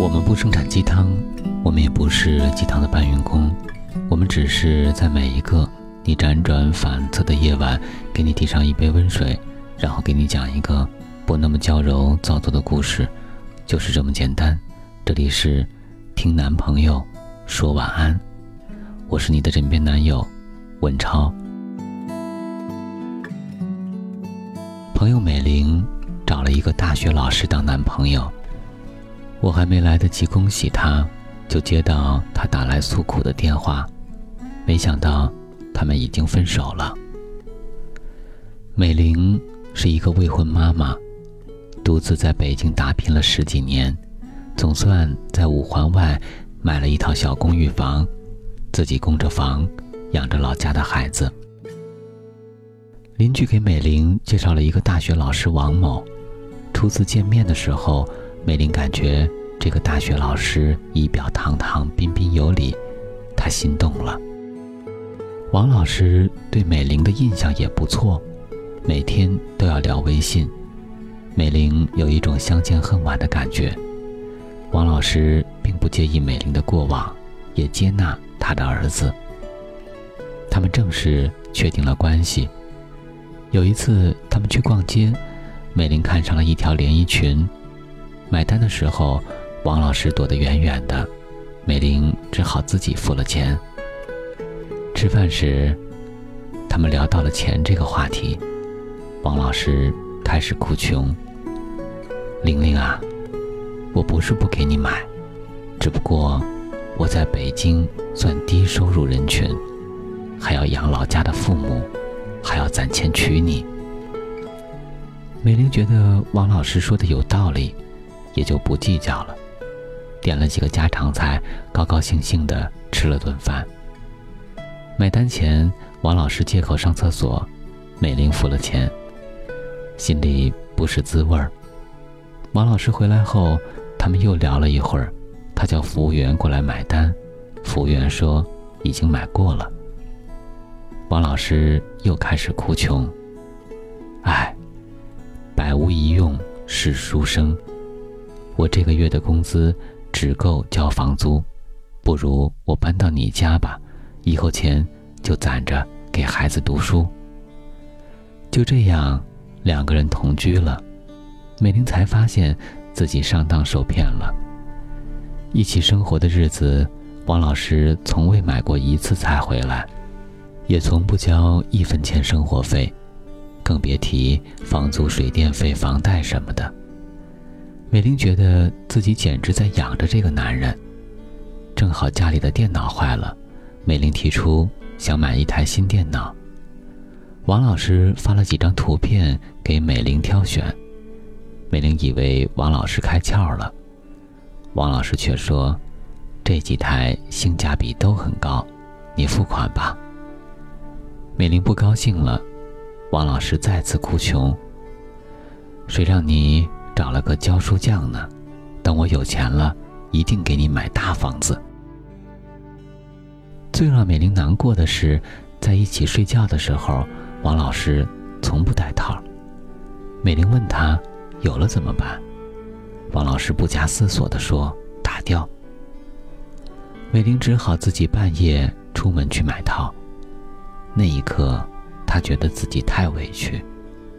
我们不生产鸡汤，我们也不是鸡汤的搬运工，我们只是在每一个你辗转反侧的夜晚，给你递上一杯温水，然后给你讲一个不那么娇柔造作的故事，就是这么简单。这里是听男朋友说晚安，我是你的枕边男友文超。朋友美玲找了一个大学老师当男朋友。我还没来得及恭喜他，就接到他打来诉苦的电话。没想到，他们已经分手了。美玲是一个未婚妈妈，独自在北京打拼了十几年，总算在五环外买了一套小公寓房，自己供着房，养着老家的孩子。邻居给美玲介绍了一个大学老师王某，初次见面的时候。美玲感觉这个大学老师仪表堂堂、彬彬有礼，她心动了。王老师对美玲的印象也不错，每天都要聊微信。美玲有一种相见恨晚的感觉。王老师并不介意美玲的过往，也接纳他的儿子。他们正式确定了关系。有一次，他们去逛街，美玲看上了一条连衣裙。买单的时候，王老师躲得远远的，美玲只好自己付了钱。吃饭时，他们聊到了钱这个话题，王老师开始哭穷：“玲玲啊，我不是不给你买，只不过我在北京算低收入人群，还要养老家的父母，还要攒钱娶你。”美玲觉得王老师说的有道理。也就不计较了，点了几个家常菜，高高兴兴的吃了顿饭。买单前，王老师借口上厕所，美玲付了钱，心里不是滋味儿。王老师回来后，他们又聊了一会儿，他叫服务员过来买单，服务员说已经买过了。王老师又开始哭穷，唉，百无一用是书生。我这个月的工资只够交房租，不如我搬到你家吧，以后钱就攒着给孩子读书。就这样，两个人同居了，美玲才发现自己上当受骗了。一起生活的日子，王老师从未买过一次菜回来，也从不交一分钱生活费，更别提房租、水电费、房贷什么的。美玲觉得自己简直在养着这个男人。正好家里的电脑坏了，美玲提出想买一台新电脑。王老师发了几张图片给美玲挑选，美玲以为王老师开窍了，王老师却说：“这几台性价比都很高，你付款吧。”美玲不高兴了，王老师再次哭穷：“谁让你……”找了个教书匠呢，等我有钱了，一定给你买大房子。最让美玲难过的是，在一起睡觉的时候，王老师从不戴套。美玲问他有了怎么办，王老师不假思索地说：“打掉。”美玲只好自己半夜出门去买套。那一刻，她觉得自己太委屈，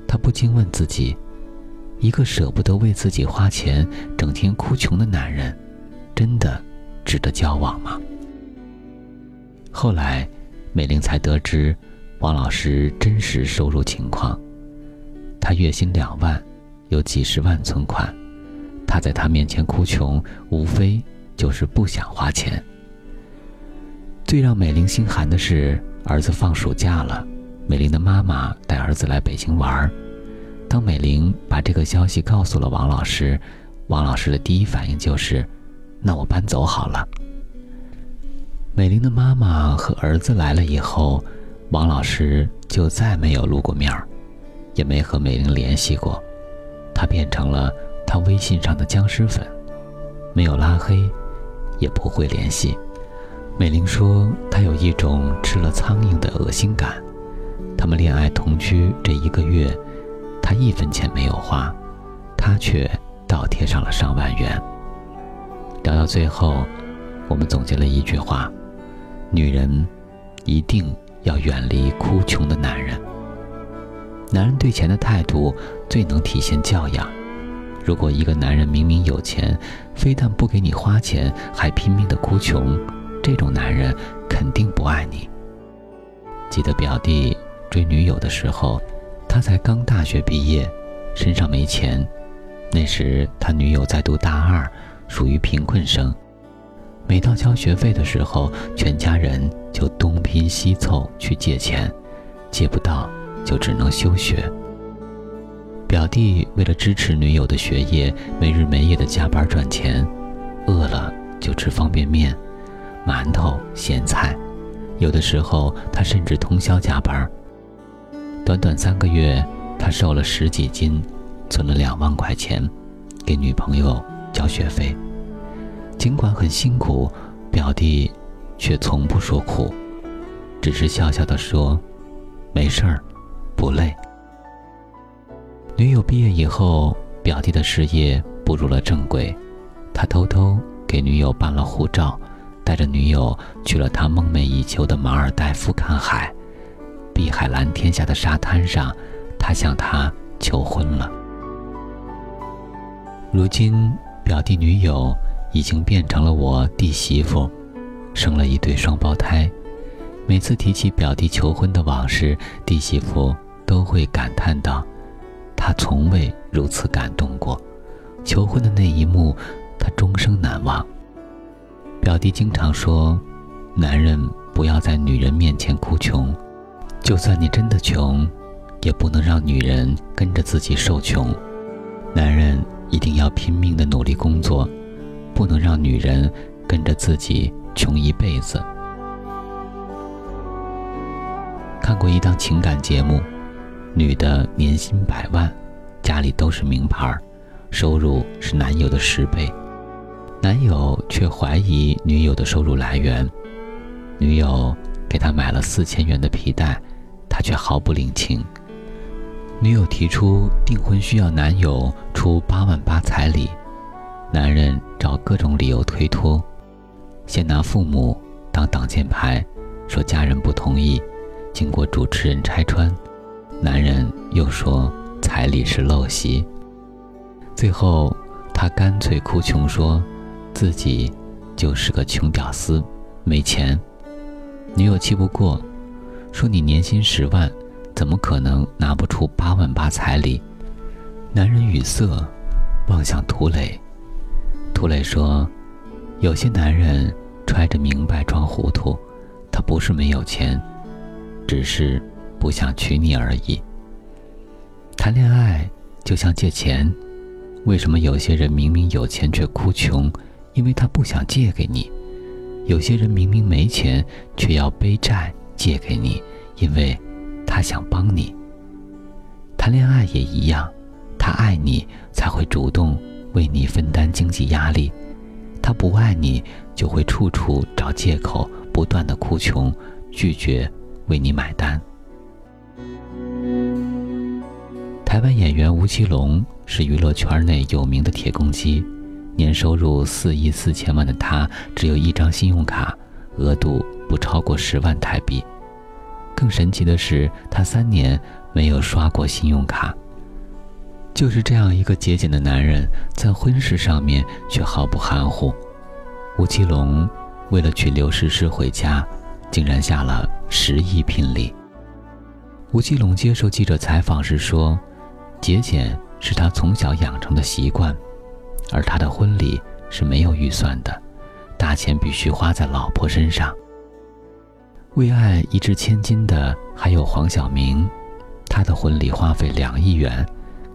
她不禁问自己。一个舍不得为自己花钱、整天哭穷的男人，真的值得交往吗？后来，美玲才得知王老师真实收入情况。他月薪两万，有几十万存款。他在他面前哭穷，无非就是不想花钱。最让美玲心寒的是，儿子放暑假了，美玲的妈妈带儿子来北京玩儿。当美玲把这个消息告诉了王老师，王老师的第一反应就是：“那我搬走好了。”美玲的妈妈和儿子来了以后，王老师就再没有露过面儿，也没和美玲联系过，他变成了他微信上的僵尸粉，没有拉黑，也不会联系。美玲说：“她有一种吃了苍蝇的恶心感。”他们恋爱同居这一个月。他一分钱没有花，他却倒贴上了上万元。聊到最后，我们总结了一句话：女人一定要远离哭穷的男人。男人对钱的态度最能体现教养。如果一个男人明明有钱，非但不给你花钱，还拼命的哭穷，这种男人肯定不爱你。记得表弟追女友的时候，他才刚大学毕业，身上没钱。那时他女友在读大二，属于贫困生。每到交学费的时候，全家人就东拼西凑去借钱，借不到就只能休学。表弟为了支持女友的学业，没日没夜的加班赚钱，饿了就吃方便面、馒头、咸菜，有的时候他甚至通宵加班。短短三个月，他瘦了十几斤，存了两万块钱，给女朋友交学费。尽管很辛苦，表弟却从不说苦，只是笑笑的说：“没事儿，不累。”女友毕业以后，表弟的事业步入了正轨，他偷偷给女友办了护照，带着女友去了他梦寐以求的马尔代夫看海。碧海蓝天下的沙滩上，他向她求婚了。如今，表弟女友已经变成了我弟媳妇，生了一对双胞胎。每次提起表弟求婚的往事，弟媳妇都会感叹道。他从未如此感动过，求婚的那一幕，他终生难忘。表弟经常说：“男人不要在女人面前哭穷，就算你真的穷，也不能让女人跟着自己受穷。男人一定要拼命的努力工作，不能让女人跟着自己穷一辈子。”看过一档情感节目。女的年薪百万，家里都是名牌，收入是男友的十倍，男友却怀疑女友的收入来源。女友给他买了四千元的皮带，他却毫不领情。女友提出订婚需要男友出八万八彩礼，男人找各种理由推脱，先拿父母当挡箭牌，说家人不同意，经过主持人拆穿。男人又说彩礼是陋习，最后他干脆哭穷，说自己就是个穷屌丝，没钱。女友气不过，说你年薪十万，怎么可能拿不出八万八彩礼？男人语塞，望向涂磊。涂磊说：“有些男人揣着明白装糊涂，他不是没有钱，只是……”不想娶你而已。谈恋爱就像借钱，为什么有些人明明有钱却哭穷？因为他不想借给你。有些人明明没钱却要背债借给你，因为他想帮你。谈恋爱也一样，他爱你才会主动为你分担经济压力，他不爱你就会处处找借口，不断的哭穷，拒绝为你买单。台湾演员吴奇隆是娱乐圈内有名的铁公鸡，年收入四亿四千万的他，只有一张信用卡，额度不超过十万台币。更神奇的是，他三年没有刷过信用卡。就是这样一个节俭的男人，在婚事上面却毫不含糊。吴奇隆为了娶刘诗诗回家，竟然下了十亿聘礼。吴奇隆接受记者采访时说。节俭是他从小养成的习惯，而他的婚礼是没有预算的，大钱必须花在老婆身上。为爱一掷千金的还有黄晓明，他的婚礼花费两亿元，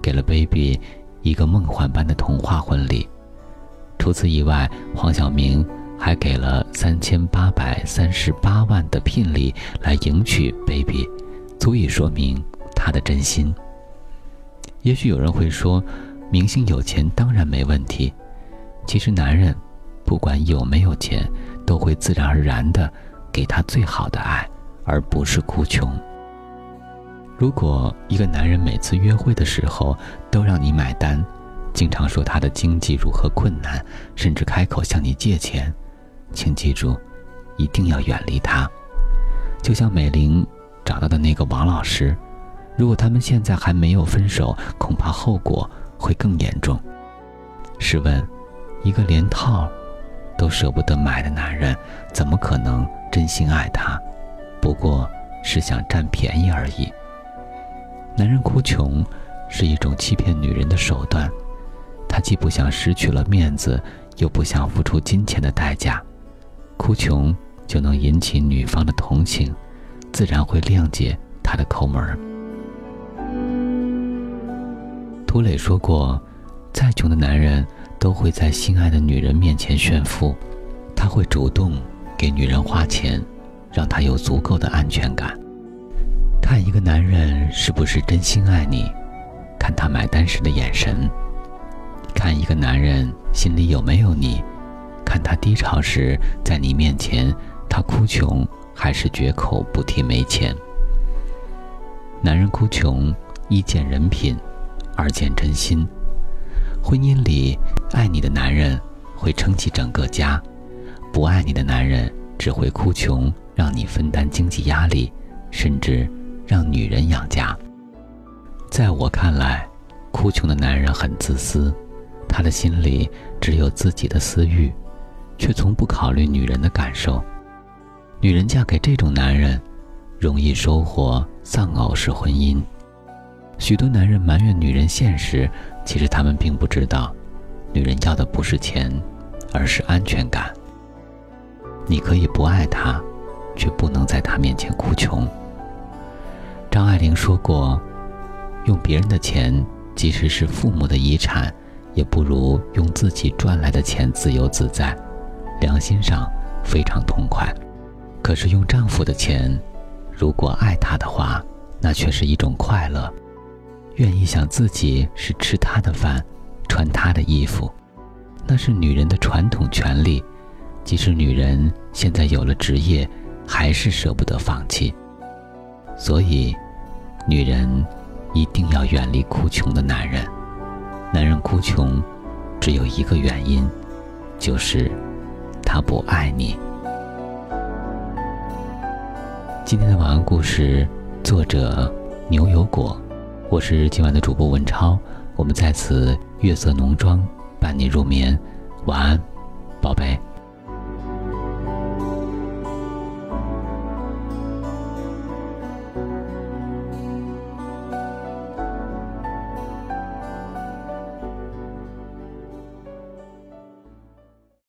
给了 baby 一个梦幻般的童话婚礼。除此以外，黄晓明还给了三千八百三十八万的聘礼来迎娶 baby，足以说明他的真心。也许有人会说，明星有钱当然没问题。其实男人，不管有没有钱，都会自然而然的给他最好的爱，而不是哭穷。如果一个男人每次约会的时候都让你买单，经常说他的经济如何困难，甚至开口向你借钱，请记住，一定要远离他。就像美玲找到的那个王老师，如果他们现在还没有分手，恐怕后果会更严重。试问，一个连套都舍不得买的男人，怎么可能真心爱她？不过是想占便宜而已。男人哭穷是一种欺骗女人的手段，他既不想失去了面子，又不想付出金钱的代价，哭穷就能引起女方的同情，自然会谅解他的抠门。涂磊说过。再穷的男人，都会在心爱的女人面前炫富，他会主动给女人花钱，让她有足够的安全感。看一个男人是不是真心爱你，看他买单时的眼神；看一个男人心里有没有你，看他低潮时在你面前，他哭穷还是绝口不提没钱。男人哭穷，一见人品，二见真心。婚姻里，爱你的男人会撑起整个家，不爱你的男人只会哭穷，让你分担经济压力，甚至让女人养家。在我看来，哭穷的男人很自私，他的心里只有自己的私欲，却从不考虑女人的感受。女人嫁给这种男人，容易收获丧偶式婚姻。许多男人埋怨女人现实。其实他们并不知道，女人要的不是钱，而是安全感。你可以不爱他，却不能在他面前哭穷。张爱玲说过：“用别人的钱，即使是父母的遗产，也不如用自己赚来的钱自由自在，良心上非常痛快。可是用丈夫的钱，如果爱他的话，那却是一种快乐。”愿意想自己是吃他的饭，穿他的衣服，那是女人的传统权利。即使女人现在有了职业，还是舍不得放弃。所以，女人一定要远离哭穷的男人。男人哭穷，只有一个原因，就是他不爱你。今天的晚安故事，作者牛油果。我是今晚的主播文超，我们在此月色浓妆伴你入眠，晚安，宝贝。